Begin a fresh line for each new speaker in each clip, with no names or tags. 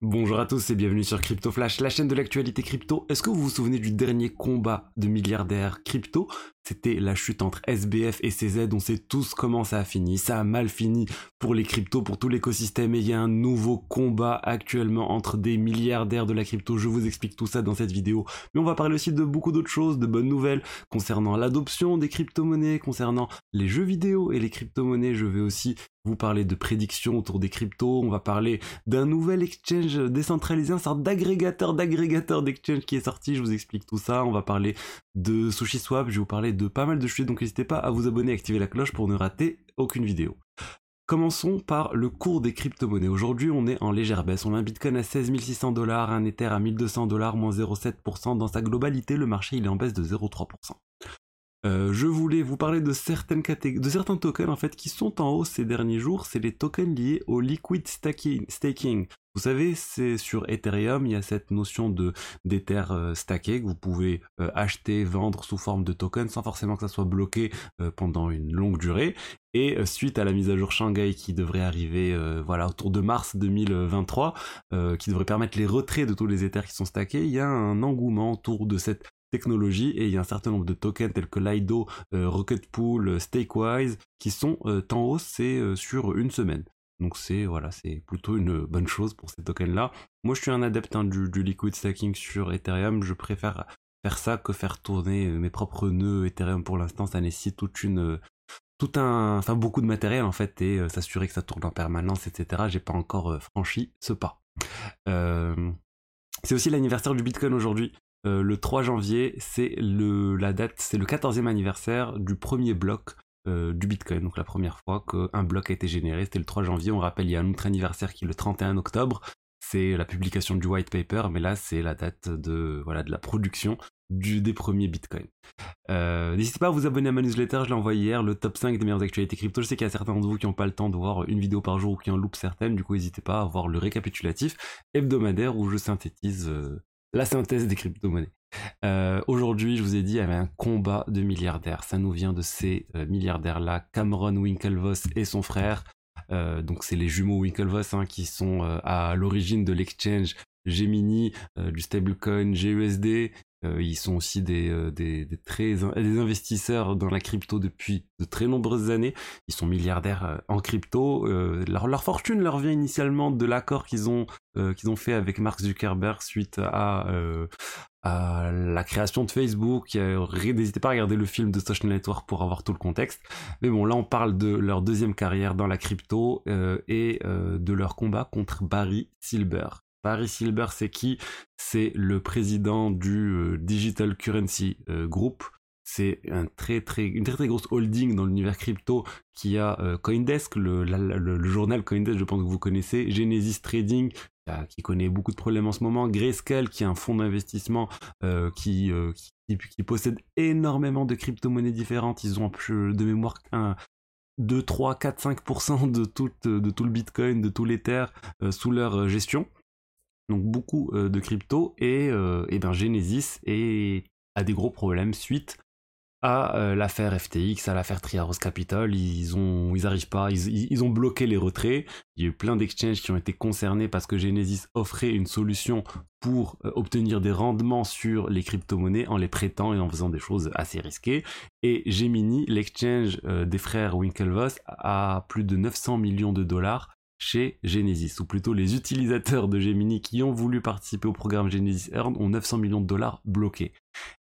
Bonjour à tous et bienvenue sur Crypto Flash, la chaîne de l'actualité crypto. Est-ce que vous vous souvenez du dernier combat de milliardaires crypto? C'était la chute entre SBF et CZ. On sait tous comment ça a fini. Ça a mal fini pour les cryptos, pour tout l'écosystème. Et il y a un nouveau combat actuellement entre des milliardaires de la crypto. Je vous explique tout ça dans cette vidéo. Mais on va parler aussi de beaucoup d'autres choses, de bonnes nouvelles concernant l'adoption des crypto-monnaies, concernant les jeux vidéo et les crypto-monnaies. Je vais aussi vous parler de prédictions autour des cryptos, on va parler d'un nouvel exchange décentralisé, un sorte d'agrégateur d'agrégateur d'exchange qui est sorti, je vous explique tout ça, on va parler de SushiSwap, je vais vous parler de pas mal de choses, donc n'hésitez pas à vous abonner et activer la cloche pour ne rater aucune vidéo. Commençons par le cours des crypto-monnaies. Aujourd'hui, on est en légère baisse. On a un Bitcoin à 16 600 dollars, un Ether à 1200 dollars, moins 0,7%. Dans sa globalité, le marché, il est en baisse de 0,3%. Euh, je voulais vous parler de certaines de certains tokens en fait qui sont en hausse ces derniers jours. C'est les tokens liés au liquid staking. Vous savez, c'est sur Ethereum, il y a cette notion de d'Ether euh, stacké que vous pouvez euh, acheter, vendre sous forme de tokens sans forcément que ça soit bloqué pendant une longue durée. Et suite à la mise à jour Shanghai qui devrait arriver voilà autour de mars 2023, qui devrait permettre les retraits de tous les Ethers qui sont stackés, il y a un engouement autour de cette technologie et il y a un certain nombre de tokens tels que Lido, euh, Rocketpool, euh, Stakewise qui sont euh, en hausse c'est sur une semaine. Donc c'est voilà, c'est plutôt une bonne chose pour ces tokens là. Moi je suis un adepte hein, du, liquid staking sur Ethereum, je préfère faire ça que faire tourner mes propres nœuds Ethereum pour l'instant, ça nécessite une tout un enfin beaucoup de matériel en fait et s'assurer que ça tourne en permanence etc. J'ai pas encore franchi ce pas. c'est aussi l'anniversaire du Bitcoin aujourd'hui. Euh, le 3 janvier, c'est la date, c'est le 14e anniversaire du premier bloc euh, du Bitcoin. Donc la première fois qu'un bloc a été généré, c'était le 3 janvier. On rappelle, il y a un autre anniversaire qui est le 31 octobre. C'est la publication du white paper, mais là c'est la date de voilà de la production du, des premiers bitcoins. Euh, n'hésitez pas à vous abonner à ma newsletter, je l'ai envoyé hier, le top 5 des meilleures actualités crypto. Je sais qu'il y a certains d'entre vous qui n'ont pas le temps de voir une vidéo par jour ou qui en loupent certaines, du coup n'hésitez pas à voir le récapitulatif hebdomadaire où je synthétise la synthèse des crypto-monnaies. Euh, aujourd'hui, je vous ai dit, il y avait un combat de milliardaires. Ça nous vient de ces euh, milliardaires-là, Cameron Winklevoss et son frère. Euh, donc, c'est les jumeaux Winklevoss hein, qui sont à l'origine de l'exchange Gemini, du stablecoin GUSD. Ils sont aussi des, des, très, des investisseurs dans la crypto depuis de très nombreuses années. Ils sont milliardaires en crypto. Leur, fortune leur vient initialement de l'accord qu'ils ont euh, ont fait avec Mark Zuckerberg suite à, euh, à la création de Facebook. N'hésitez pas à regarder le film de Social Network pour avoir tout le contexte. Mais bon, là on parle de leur deuxième carrière dans la crypto euh, et de leur combat contre Barry Silber. Barry Silber, c'est qui? C'est le président du Digital Currency Group. C'est un très une très très grosse holding dans l'univers crypto qui a Coindesk, le, journal Coindesk, je pense que vous connaissez, Genesis Trading qui connaît beaucoup de problèmes en ce moment, Grayscale qui est un fonds d'investissement euh, qui, euh, possède énormément de crypto-monnaies différentes, ils ont de mémoire un, 2, 3, 4, 5% de tout, de tout le Bitcoin, de tout l'Ether euh, sous leur gestion. Donc beaucoup de crypto et, et ben Genesis a des gros problèmes suite à euh, l'affaire FTX, à l'affaire Triaros Capital, ils ont, bloqué les retraits. Il y a eu plein d'exchanges qui ont été concernés parce que Genesis offrait une solution pour euh, obtenir des rendements sur les crypto-monnaies en les prêtant et en faisant des choses assez risquées. Et Gemini, l'exchange euh, des frères Winklevoss, a plus de 900 millions de dollars chez Genesis, ou plutôt les utilisateurs de Gemini qui ont voulu participer au programme Genesis Earn ont 900 millions de dollars bloqués.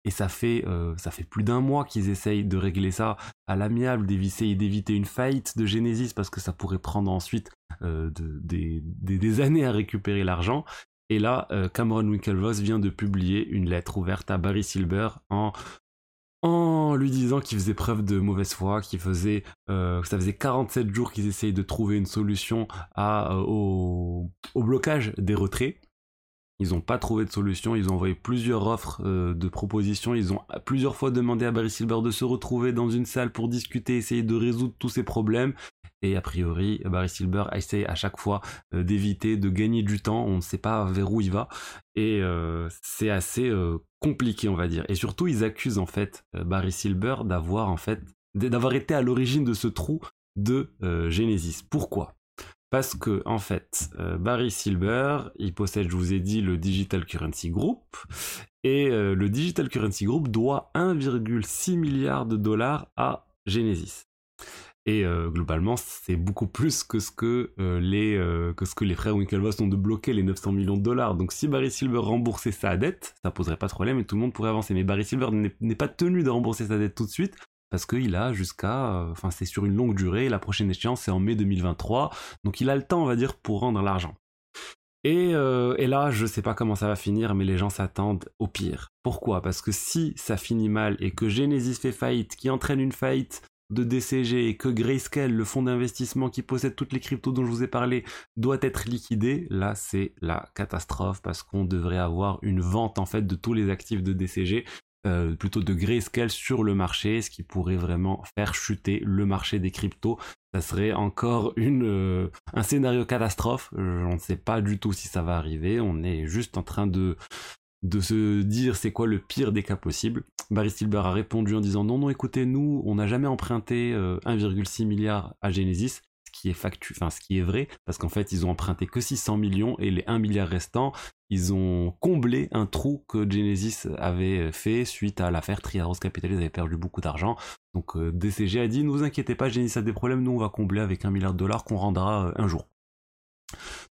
Et ça fait, euh, ça fait plus d'un mois qu'ils essayent de régler ça à l'amiable, d'éviter, d'éviter une faillite de Genesis parce que ça pourrait prendre ensuite euh, des, années à récupérer l'argent. Et là, euh, Cameron Winklevoss vient de publier une lettre ouverte à Barry Silber en en lui disant qu'il faisait preuve de mauvaise foi, qu'il faisait, euh, ça faisait 47 jours qu'ils essayent de trouver une solution euh, au, blocage des retraits. Ils n'ont pas trouvé de solution, ils ont envoyé plusieurs offres euh, de propositions, ils ont plusieurs fois demandé à Barry Silver de se retrouver dans une salle pour discuter, essayer de résoudre tous ces problèmes. Et a priori, Barry Silver essaie à chaque fois d'éviter, de gagner du temps, on ne sait pas vers où il va. Et c'est assez compliqué, on va dire. Et surtout, ils accusent en fait euh, Barry Silber d'avoir en fait d'avoir été à l'origine de ce trou de euh, Genesis. Pourquoi? Parce que, en fait, euh, Barry Silver, il possède, je vous ai dit, le Digital Currency Group. Et euh, le Digital Currency Group doit 1,6 milliard de dollars à Genesis. Et euh, globalement, c'est beaucoup plus que ce que, les, que ce frères Winklevoss ont de bloquer, les 900 millions de dollars. Donc si Barry Silver remboursait sa dette, ça poserait pas de problème et tout le monde pourrait avancer. Mais Barry Silver n'est pas tenu de rembourser sa dette tout de suite parce qu'il a jusqu'à, euh, enfin c'est sur une longue durée, la prochaine échéance c'est en mai 2023, donc il a le temps on va dire pour rendre l'argent. Et, euh, là, je sais pas comment ça va finir, mais les gens s'attendent au pire. Pourquoi? Parce que si ça finit mal et que Genesis fait faillite, qui entraîne une faillite de DCG et que Grayscale, le fonds d'investissement qui possède toutes les cryptos dont je vous ai parlé, doit être liquidé, là c'est la catastrophe parce qu'on devrait avoir une vente en fait de tous les actifs de DCG euh, plutôt de grayscale sur le marché, ce qui pourrait vraiment faire chuter le marché des cryptos. Ça serait encore euh, un scénario catastrophe. On ne sait pas du tout si ça va arriver. On est juste en train de, de se dire c'est quoi le pire des cas possibles. Barry Silver a répondu en disant non, non, écoutez, nous, on n'a jamais emprunté 1,6 euh, milliard à Genesis enfin ce qui est vrai, parce qu'en fait ils ont emprunté que 600 millions et les 1 milliard restants, ils ont comblé un trou que Genesis avait fait suite à l'affaire Triaros Capital, ils avaient perdu beaucoup d'argent. Donc euh, DCG a dit ne vous inquiétez pas, Genesis a des problèmes, nous on va combler avec un milliard de dollars qu'on rendra euh, un jour.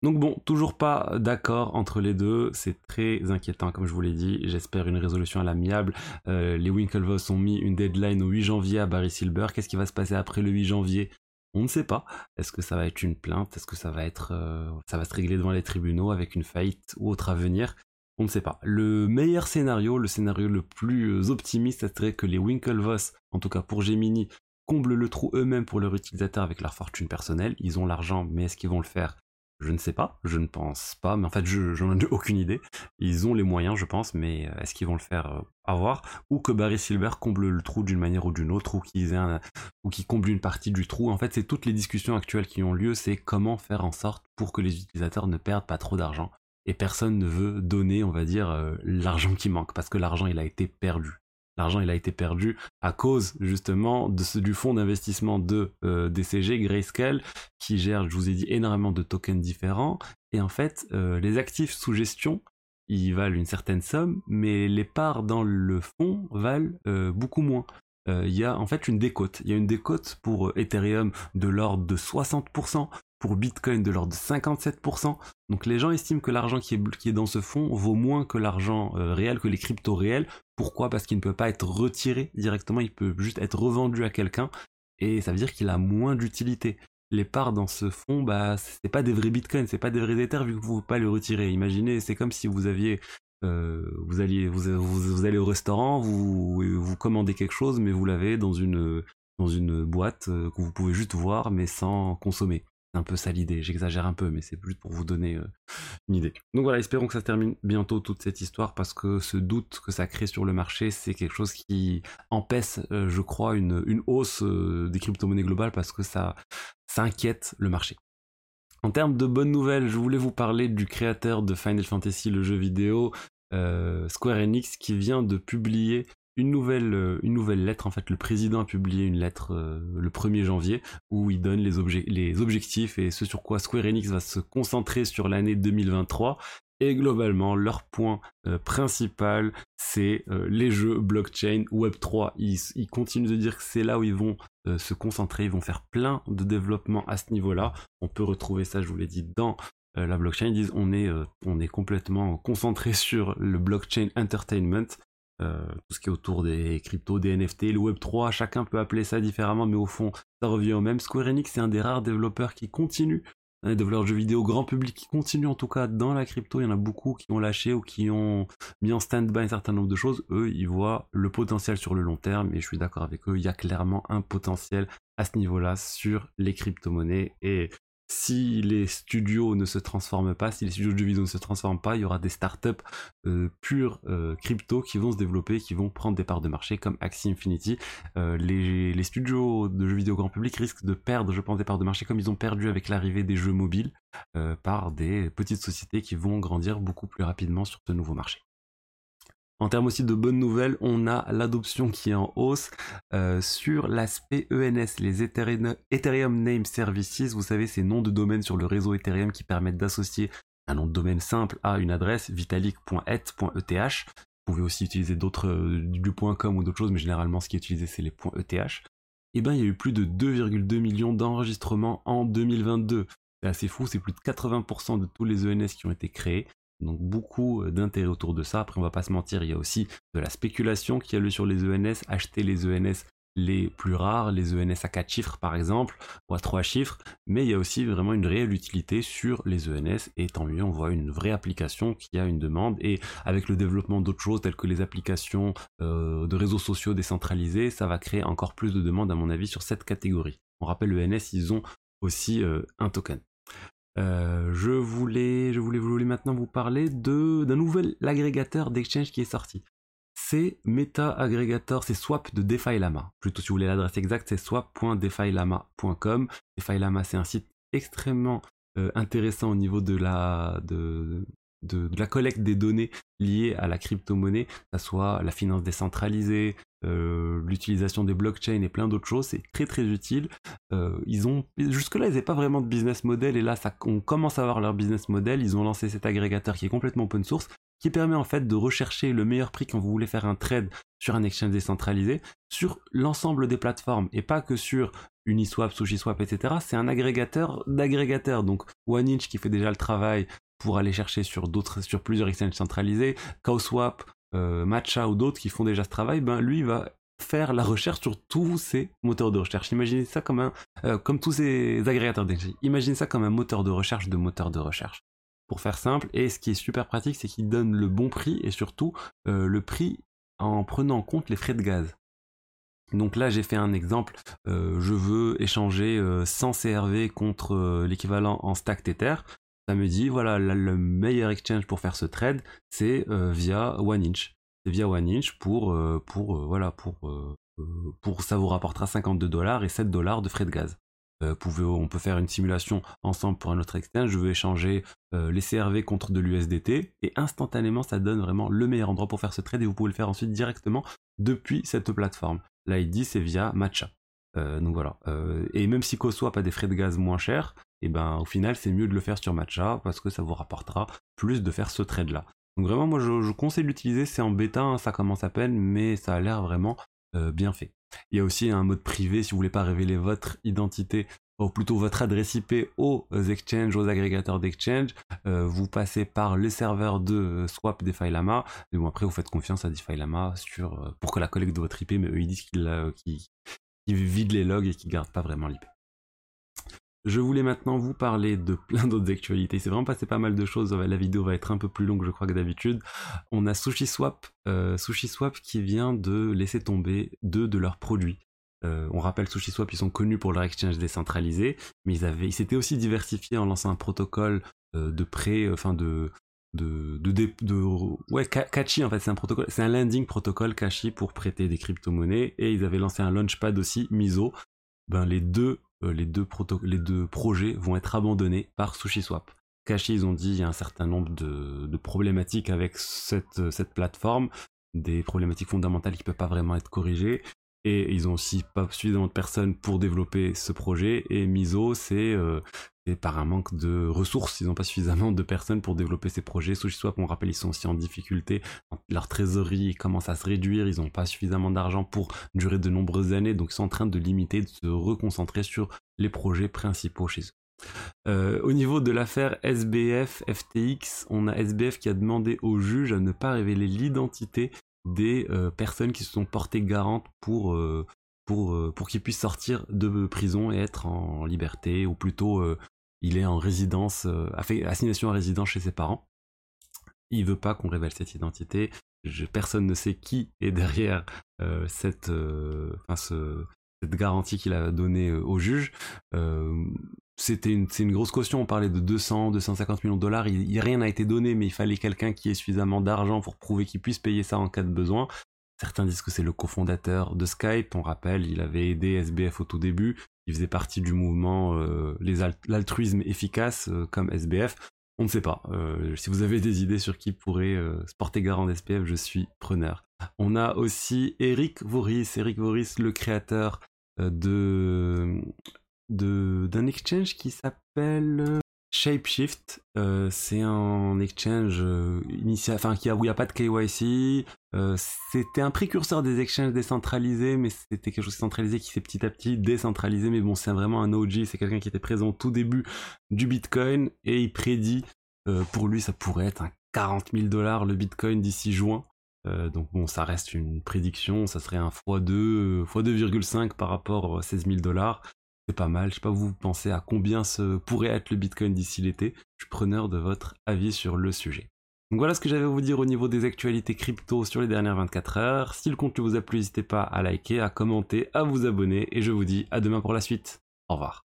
Donc bon, toujours pas d'accord entre les deux, c'est très inquiétant comme je vous l'ai dit, j'espère une résolution à l'amiable. Euh, les Winklevoss ont mis une deadline au 8 janvier à Barry Silver, qu'est-ce qui va se passer après le 8 janvier? On ne sait pas. Est-ce que ça va être une plainte? Est-ce que ça va être, euh, ça va se régler devant les tribunaux avec une faillite ou autre à venir? On ne sait pas. Le meilleur scénario, le scénario le plus optimiste, serait que les Winklevoss, en tout cas pour Gemini, comblent le trou eux-mêmes pour leurs utilisateurs avec leur fortune personnelle. Ils ont l'argent, mais est-ce qu'ils vont le faire? Je ne sais pas, je ne pense pas, mais en fait, je n'en ai aucune idée. Ils ont les moyens, je pense, mais euh, est-ce qu'ils vont le faire euh, avoir? Ou que Barry Silver comble le trou d'une manière ou d'une autre, ou qu'ils ou comble une partie du trou. En fait, c'est toutes les discussions actuelles qui ont lieu, c'est comment faire en sorte pour que les utilisateurs ne perdent pas trop d'argent. Et personne ne veut donner, on va dire, euh, l'argent qui manque, parce que l'argent, il a été perdu. L'argent, il a été perdu à cause justement de ce, du fonds d'investissement de euh, DCG, Grayscale, qui gère, je vous ai dit, énormément de tokens différents. Et en fait, euh, les actifs sous gestion, ils valent une certaine somme, mais les parts dans le fonds valent euh, beaucoup moins. Il y a en fait une décote. Il y a une décote pour Ethereum de l'ordre de 60%, pour Bitcoin de l'ordre de 57%. Donc les gens estiment que l'argent qui est, qui est dans ce fonds vaut moins que l'argent réel, que les cryptos réels, pourquoi? Parce qu'il ne peut pas être retiré directement, il peut juste être revendu à quelqu'un et ça veut dire qu'il a moins d'utilité. Les parts dans ce fonds, bah, c'est pas des vrais bitcoins, c'est pas des vrais Ethers vu que vous ne pouvez pas les retirer. Imaginez, c'est comme si vous aviez, euh, vous alliez, vous, vous, allez au restaurant, vous, vous commandez quelque chose, mais vous l'avez dans une, dans une boîte euh, que vous pouvez juste voir, mais sans consommer un peu ça l'idée. J'exagère un peu, mais c'est juste pour vous donner euh, une idée. Donc voilà, espérons que ça termine bientôt toute cette histoire parce que ce doute que ça crée sur le marché, c'est quelque chose qui empêche, euh, je crois, une, une hausse euh, des crypto-monnaies globales parce que ça, ça inquiète le marché. En termes de bonnes nouvelles, je voulais vous parler du créateur de Final Fantasy, le jeu vidéo, Square Enix, qui vient de publier une nouvelle, euh, une nouvelle lettre. En fait, le président a publié une lettre euh, le 1er janvier où il donne les, objectifs et ce sur quoi Square Enix va se concentrer sur l'année 2023. Et globalement, leur point euh, principal, c'est les jeux blockchain Web3. Ils, ils, continuent de dire que c'est là où ils vont se concentrer, ils vont faire plein de développement à ce niveau-là. On peut retrouver ça, je vous l'ai dit, dans la blockchain. Ils disent on est, on est complètement concentré sur le blockchain entertainment. Euh, tout ce qui est autour des cryptos, des NFT, le Web3, chacun peut appeler ça différemment, mais au fond, ça revient au même. Square Enix, c'est un des rares développeurs qui continue, un développeur de jeux vidéo grand public qui continue en tout cas dans la crypto. Il y en a beaucoup qui ont lâché ou qui ont mis en stand-by un certain nombre de choses. Eux, ils voient le potentiel sur le long terme, et je suis d'accord avec eux, il y a clairement un potentiel à ce niveau-là sur les crypto-monnaies et si les studios ne se transforment pas, si les studios de jeux vidéo ne se transforment pas, il y aura des startups euh, pures euh, crypto qui vont se développer, qui vont prendre des parts de marché comme Axie Infinity. Euh, les, studios de jeux vidéo grand public risquent de perdre, je pense, des parts de marché comme ils ont perdu avec l'arrivée des jeux mobiles par des petites sociétés qui vont grandir beaucoup plus rapidement sur ce nouveau marché. En termes aussi de bonnes nouvelles, on a l'adoption qui est en hausse sur l'aspect ENS, les Ethereum Name Services. Vous savez, ces noms de domaine sur le réseau Ethereum qui permettent d'associer un nom de domaine simple à une adresse vitalik.et.eth. Vous pouvez aussi utiliser d'autres .com ou d'autres choses, mais généralement ce qui est utilisé c'est les .eth eh ben, il y a eu plus de 2,2 millions d'enregistrements en 2022. C'est assez fou, c'est plus de 80% de tous les ENS qui ont été créés. Donc beaucoup euh, d'intérêt autour de ça. Après, on va pas se mentir, il y a aussi de la spéculation qui a lieu sur les ENS. Acheter les ENS les plus rares, les ENS à 4 chiffres par exemple, ou à 3 chiffres, mais il y a aussi vraiment une réelle utilité sur les ENS, et tant mieux, on voit une vraie application qui a une demande, et avec le développement d'autres choses telles que les applications euh, de réseaux sociaux décentralisés, ça va créer encore plus de demandes à mon avis sur cette catégorie. On rappelle l'ENS, ils ont aussi euh, un token. Euh, je voulais, je voulais, je voulais maintenant vous parler de d'un nouvel agrégateur d'exchange qui est sorti c'est Meta Aggregator, c'est Swap de DeFi Lama. Plutôt si vous voulez l'adresse exacte, c'est swap.defilama.com. DeFi Lama, c'est un site extrêmement euh, intéressant au niveau de la, de, de, la collecte des données liées à la crypto-monnaie, que ce soit la finance décentralisée, euh, l'utilisation des blockchains et plein d'autres choses. C'est très très utile. Euh, ils ont jusque-là, ils n'avaient pas vraiment de business model et là, on commence à avoir leur business model. Ils ont lancé cet agrégateur qui est complètement open source qui permet en fait de rechercher le meilleur prix quand vous voulez faire un trade sur un exchange décentralisé sur l'ensemble des plateformes et pas que sur Uniswap, SushiSwap, etc. C'est un agrégateur d'agrégateurs. Donc OneInch qui fait déjà le travail pour aller chercher sur sur plusieurs exchanges centralisés, CowSwap, euh, Matcha ou d'autres qui font déjà ce travail, ben lui va faire la recherche sur tous ces moteurs de recherche. Imaginez ça comme un, euh, tous ces agrégateurs d'énergie. Imaginez ça comme un moteur de recherche de moteur de recherche pour faire simple. Et ce qui est super pratique, c'est qu'il donne le bon prix et surtout euh, le prix en prenant en compte les frais de gaz. Donc là, j'ai fait un exemple. Je veux échanger 100 euh, CRV contre l'équivalent en stack Tether. Ça me dit, voilà, le meilleur exchange pour faire ce trade, c'est via OneInch. C'est via OneInch pour, pour, voilà, pour, ça vous rapportera 52 dollars et 7 dollars de frais de gaz. Euh, on peut faire une simulation ensemble pour un autre exchange, je veux échanger euh, les CRV contre de l'USDT, et instantanément ça donne vraiment le meilleur endroit pour faire ce trade, et vous pouvez le faire ensuite directement depuis cette plateforme. L'ID c'est via Matcha. Euh, donc voilà. et même si CoSwap a des frais de gaz moins chers, et ben au final c'est mieux de le faire sur Matcha parce que ça vous rapportera plus de faire ce trade là. Donc vraiment moi je, conseille d'utiliser, c'est en bêta, hein, ça commence à peine, mais ça a l'air vraiment bien fait. Il y a aussi un mode privé si vous voulez pas révéler votre identité ou plutôt votre adresse IP aux exchanges, aux agrégateurs d'exchange. Euh, vous passez par le serveur de euh, Swap DeFi Lama. Et bon, après, vous faites confiance à DeFi Lama sur, euh, pour que la collecte de votre IP, mais eux, ils disent qu'ils vident les logs et qu'ils gardent pas vraiment l'IP. Je voulais maintenant vous parler de plein d'autres actualités. C'est vraiment passé pas mal de choses. La vidéo va être un peu plus longue, je crois, que d'habitude. On a SushiSwap, euh, SushiSwap qui vient de laisser tomber deux de leurs produits. Euh, on rappelle SushiSwap, ils sont connus pour leur exchange décentralisé, mais ils avaient, ils s'étaient aussi diversifiés en lançant un protocole euh, de prêt, enfin de, de, de, ouais, Kachi en fait, c'est un protocole, c'est un landing protocole Kachi pour prêter des crypto-monnaies, et ils avaient lancé un launchpad aussi, Miso. Ben les deux les, deux les deux projets vont être abandonnés par SushiSwap. Caché, ils ont dit il y a un certain nombre de, problématiques avec cette, cette plateforme, des problématiques fondamentales qui ne peuvent pas vraiment être corrigées. Et ils ont aussi pas suffisamment de personnes pour développer ce projet. Et Miso, c'est euh, et par un manque de ressources. Ils n'ont pas suffisamment de personnes pour développer ces projets. SushiSwap, on rappelle, ils sont aussi en difficulté. Leur trésorerie commence à se réduire. Ils n'ont pas suffisamment d'argent pour durer de nombreuses années. Donc, ils sont en train de limiter, de se reconcentrer sur les projets principaux chez eux. Euh, au niveau de l'affaire SBF FTX, on a SBF qui a demandé au juge à ne pas révéler l'identité des euh, personnes qui se sont portées garantes pour euh, pour, pour qu'il puisse sortir de prison et être en liberté, ou plutôt il est en résidence, euh, assignation à résidence chez ses parents. Il veut pas qu'on révèle cette identité. personne ne sait qui est derrière euh, cette, euh, cette garantie qu'il a donnée au juge. c'était une, une grosse caution. On parlait de 200, 250 millions de dollars. Rien n'a été donné, mais il fallait quelqu'un qui ait suffisamment d'argent pour prouver qu'il puisse payer ça en cas de besoin. Certains disent que c'est le cofondateur de Skype. On rappelle, il avait aidé SBF au tout début il faisait partie du mouvement euh, l'altruisme efficace euh, comme SBF. On ne sait pas. si vous avez des idées sur qui pourrait se porter garant d'SPF, je suis preneur. On a aussi Eric Voris, Eric Voris, le créateur de d'un exchange qui s'appelle Shapeshift, euh, c'est un exchange euh, initial, enfin qui a, où il n'y a pas de KYC. Euh, c'était un précurseur des exchanges décentralisés, mais c'était quelque chose de centralisé qui s'est petit à petit décentralisé. Mais bon, c'est vraiment un OG, c'est quelqu'un qui était présent au tout début du Bitcoin et il prédit, pour lui, ça pourrait être un 40 000 dollars le Bitcoin d'ici juin. donc bon, ça reste une prédiction, ça serait un x2, x2,5 par rapport à 16 000 dollars c'est pas mal. Je sais pas, vous pensez à combien ce pourrait être le Bitcoin d'ici l'été. Je suis preneur de votre avis sur le sujet. Donc voilà ce que j'avais à vous dire au niveau des actualités crypto sur les dernières 24 heures. Si le contenu vous a plu, n'hésitez pas à liker, à commenter, à vous abonner et je vous dis à demain pour la suite. Au revoir.